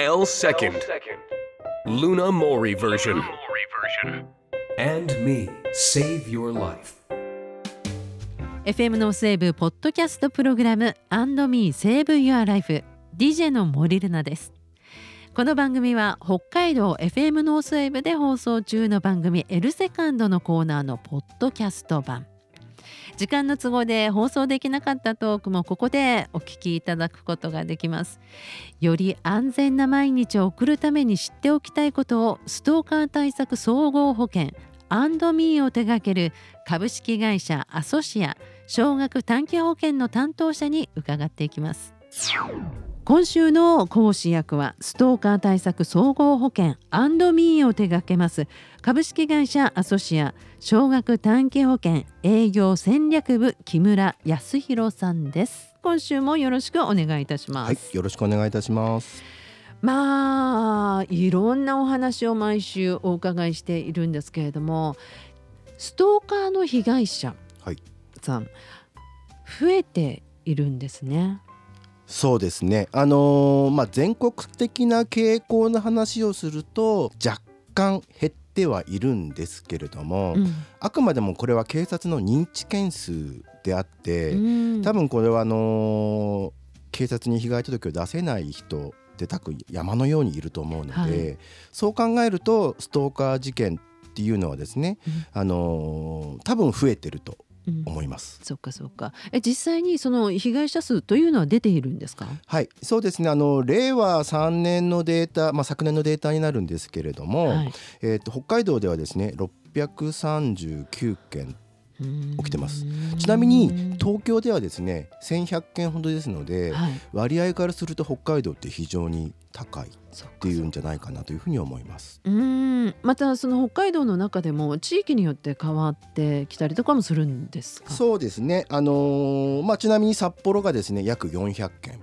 L second. Luna Mori version. And me, save your life. FM ノースウェーブポッドキャストプログラム &Me Save Your Life DJ の森ルナですこの番組は北海道 FM ノースウェーブで放送中の番組 L セカンドのコーナーのポッドキャスト版時間の都合で放送できなかったトークもここでお聞きいただくことができます。より安全な毎日を送るために知っておきたいことをストーカー対策総合保険アンドミーを手掛ける株式会社アソシア少額短期保険の担当者に伺っていきます。今週の講師役はストーカー対策総合保険アンドミーを手掛けます株式会社アソシア少額短期保険営業戦略部木村康弘さんです今週もよろしくお願いいたします、はい、よろしくお願いいたします。まあいろんなお話を毎週お伺いしているんですけれどもストーカーの被害者はい、さん増えているんですね。そうですね。あのーまあ全国的な傾向の話をすると若干減ってはいるんですけれども、うん。あくまでもこれは警察の認知件数であって、うん。多分これはあのー警察に被害届を出せない人って多分山のようにいると思うので、はい。そう考えるとストーカー事件っていうのはですね、あのー多分増えてるとうん思います。そっかそっか。え実際にその被害者数というのは出ているんですか？はい、そうですね。あの令和3年のデータ、まあ昨年のデータになるんですけれども、はい。えっ、と北海道ではですね、639件起きてます。ちなみに東京ではですね、1100件ほどですので、はい。割合からすると北海道って非常に高いっていうんじゃないかなというふうに思います。うーん。またその北海道の中でも地域によって変わってきたりとかもするんですか？そうですね。あのーまあちなみに札幌がですね、約400件。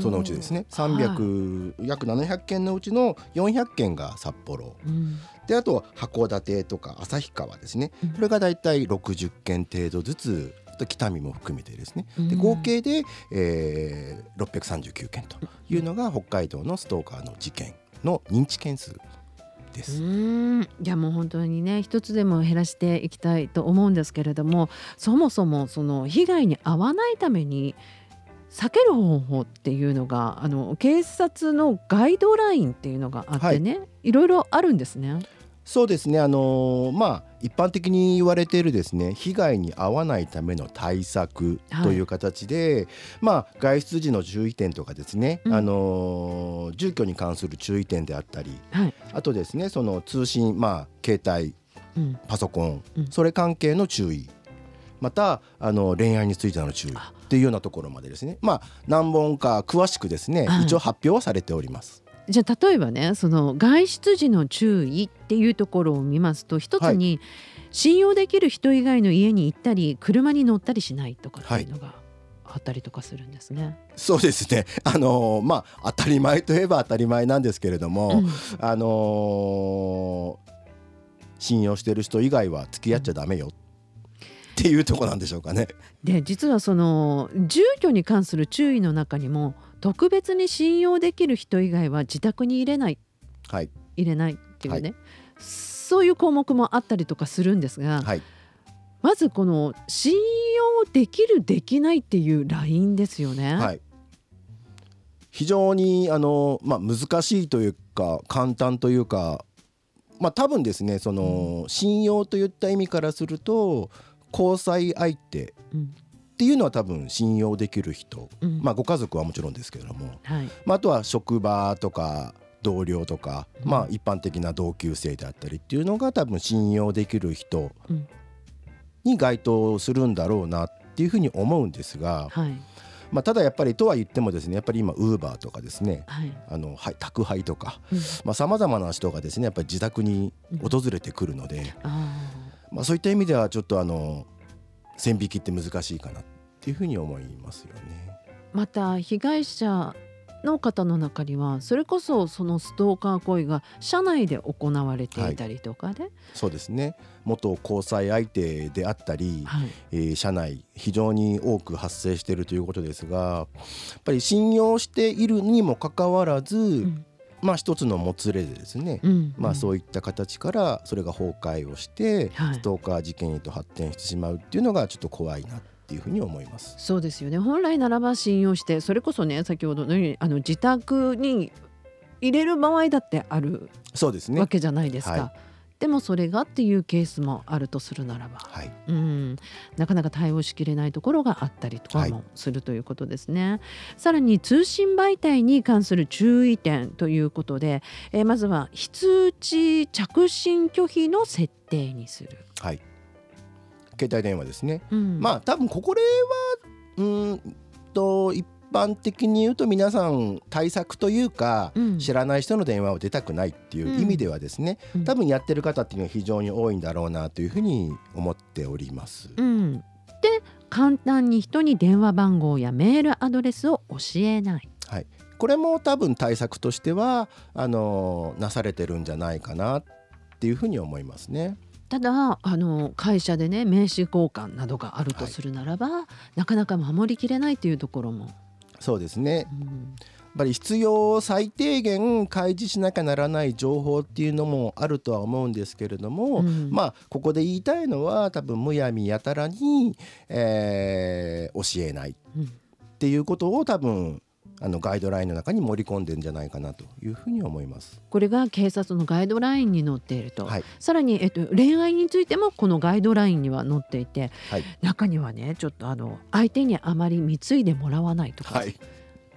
そのうちですね、はい。300、約700件のうちの400件が札幌。うん。であとは函館とか旭川ですね、うん。これがだいたい60件程度ずつあと北見も含めてですね。でうん。合計で、えー、639件というのが北海道のストーカーの事件の認知件数でうす。ーん。いやもう本当にね一つでも減らしていきたいと思うんですけれどもそもそもその被害に遭わないために避ける方法っていうのがあの警察のガイドラインっていうのがあってね、い、ろいろあるんですね。そうですね。あのーまあ一般的に言われているですね被害に遭わないための対策という形で、まあ外出時の注意点とかですね、うん。あのー住居に関する注意点であったりはい、あとですねその通信まあ携帯うん、パソコン、うん。それ関係の注意またあの恋愛についての注意っていうようなところまでですね。まあ何本か詳しくですね、はい一応発表はされております。じゃあ例えばねその外出時の注意っていうところを見ますと一つに、信用できる人以外の家に行ったり車に乗ったりしないとかっていうのがあったりとかするんですね。そうですね。あのまあ当たり前といえば当たり前なんですけれども、うん。あのー信用してる人以外は付き合っちゃダメよっていうとこなんでしょうかね。で実はその住居に関する注意の中にも特別に信用できる人以外は自宅に入れない。はい、入れないっていうね、そういう項目もあったりとかするんですが、はい。まずこの信用できるできないっていうラインですよね。はい、非常にあの、まあ、難しいというか簡単というか、まあ、多分ですねその、信用といった意味からすると交際相手うん。っていうのは多分信用できる人、うん。まあ、ご家族はもちろんですけれども、はい。まあ、あとは職場とか同僚とか、うん。まあ、一般的な同級生であったりっていうのが多分信用できる人うん。に該当するんだろうなっていうふうに思うんですが、はい。まあ、ただやっぱりとは言ってもですねやっぱり今ウーバーとかですねはい。あのはい宅配とかうん。さまざ、まな人がですねやっぱり自宅に訪れてくるので、あまあ、そういった意味ではちょっとあの線引きって難しいかなっていうふうに思いますよね。ーまた被害者の方の中にはそれこそそのストーカー行為が社内で行われていたりとかで、そうですね。元交際相手であったり、はい。えー社内非常に多く発生しているということですがやっぱり信用しているにもかかわらず、うんまあ一つのもつれでですね、うん。まあそういった形からそれが崩壊をして、はい。ストーカー事件へと発展してしまうっていうのがちょっと怖いなっていうふうに思います。そうですよね。本来ならば信用してそれこそね先ほどのようにあの自宅に入れる場合だってあるそうですね。わ。けじゃないですか、はでもそれがっていうケースもあるとするならば、はい。うん、なかなか対応しきれないところがあったりとかはいもするということですね、さらに通信媒体に関する注意点ということで、えーまずは非通知着信拒否の設定にする、はい。携帯電話ですね。うんまあ多分ここではうーんと一般的に言うと皆さん対策というか、うん知らない人の電話を出たくないっていう意味ではですね、うん多分やってる方っていうのは非常に多いんだろうなというふうに思っております。うん、で簡単に人に電話番号やメールアドレスを教えない。はい。これも多分対策としてはあのなされてるんじゃないかなっていうふうに思いますね。ただあの会社でね名刺交換などがあるとするならば、なかなか守りきれないというところも、そうですね。うんやっぱり必要最低限開示しなきゃならない情報っていうのもあるとは思うんですけれども、うんまあここで言いたいのは多分むやみやたらに、えー教えないうんっていうことを多分あのガイドラインの中に盛り込んでんじゃないかなというふうに思います。これが警察のガイドラインに載っていると、はい、さらに、えっと、恋愛についてもこのガイドラインには載っていてはい、中にはねちょっとあの相手にあまり貢いでもらわないとか、はい、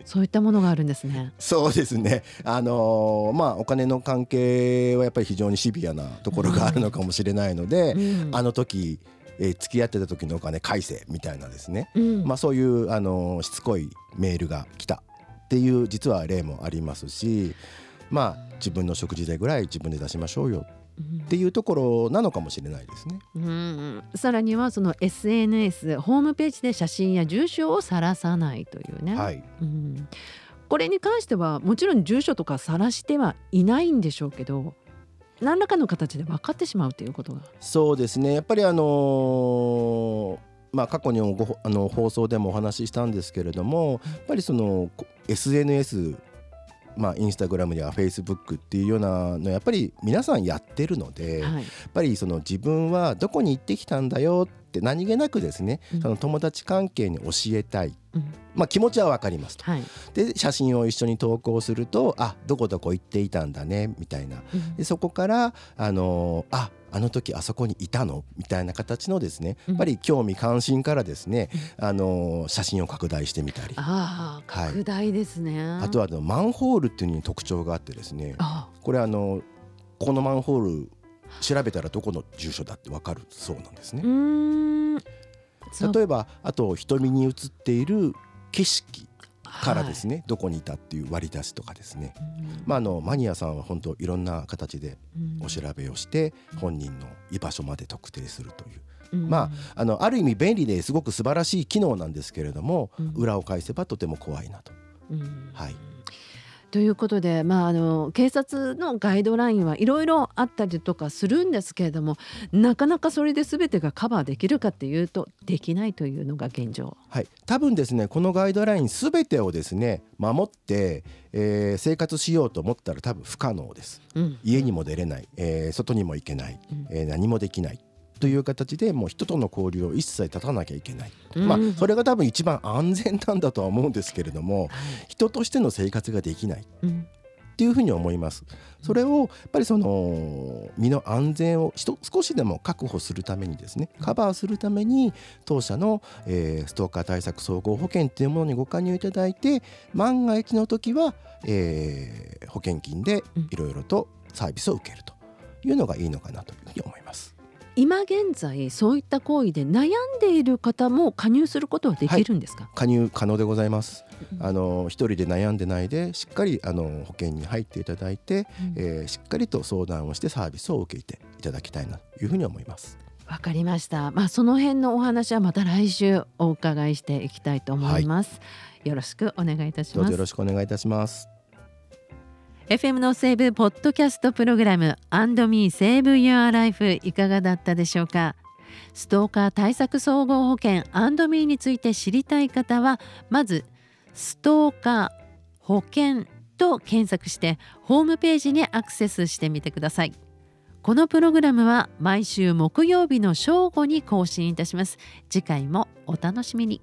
そういったものがあるんですね。そうですね。あのーまあお金の関係はやっぱり非常にシビアなところがあるのかもしれないので、うんあの時、えー付き合ってた時のお金返せみたいなですね。うんまあ、そういう、あのーしつこいメールが来たっていう実は例もありますしまあ自分の食事代ぐらい自分で出しましょうよっていうところなのかもしれないですね。うんさらにはその SNS ホームページで写真や住所を晒さないというね、はい、うん、これに関してはもちろん住所とか晒してはいないんでしょうけど何らかの形で分かってしまうということが。そうですね。やっぱりあのーまあ、過去にもごあの放送でもお話ししたんですけれどもやっぱりそのこ SNS まあ、インスタグラムやフェイスブックっていうようなのやっぱり皆さんやってるので、やはい。っぱりその自分はどこに行ってきたんだよって何気なくですね、うん。その友達関係に教えたい、うん。まあ、気持ちは分かりますと。はい。で写真を一緒に投稿するとあどこどこ行っていたんだねみたいな。うん。でそこからあのーああの時あそこにいたの？みたいな形のですねうん。やっぱり興味関心からですね、あのー写真を拡大してみたり。あ拡大ですね。とはあのマンホールっていうのに特徴があってですねあこれあのこのマンホール調べたらどこの住所だってわかるそうなんですね。例えばあと瞳に映っている景色からですね、どこにいたっていう割り出しとかですね、はいまあ、あのマニアさんは本当いろんな形でうん。お調べをして本人の居場所まで特定するという、うん。まああのある意味便利ですごく素晴らしい機能なんですけれども、うん。裏を返せばとても怖いなと。うん。はいということで、まあ、あの警察のガイドラインはいろいろあったりとかするんですけれどもなかなかそれで全てがカバーできるかっていうとできないというのが現状。はい、多分ですねこのガイドラインすべてをですね守って、えー生活しようと思ったら多分不可能です。うん。家にも出れない、えー外にも行けない、うん。えー何もできないという形でもう人との交流を一切断たなきゃいけない、うん。まあそれが多分一番安全なんだとは思うんですけれども人としての生活ができない。うん。っていうふうに思います。それをやっぱりその身の安全を少しでも確保するためにですねカバーするために当社の、えーストーカー対策総合保険っていうものにご加入いただいて万が一の時は、えー保険金でいろいろとサービスを受けるというのがいいのかなというふうに思います。今現在そういった行為で悩んでいる方も加入することはできるんですか、加入可能でございます。うんあの一人で悩んでないでしっかりあの保険に入っていただいて、うんえーしっかりと相談をしてサービスを受けていただきたいなというふうに思います。わかりました。まあその辺のお話はまた来週お伺いしていきたいと思います。よろしくお願いいたしますどうぞよろ。しくお願いいたします。FM のセーブポッドキャストプログラム &Me Save Your Life いかがだったでしょうか？ストーカー対策総合保険 &Me について知りたい方はまずストーカー保険と検索してホームページにアクセスしてみてください。このプログラムは毎週木曜日の正午に更新いたします。次回もお楽しみに。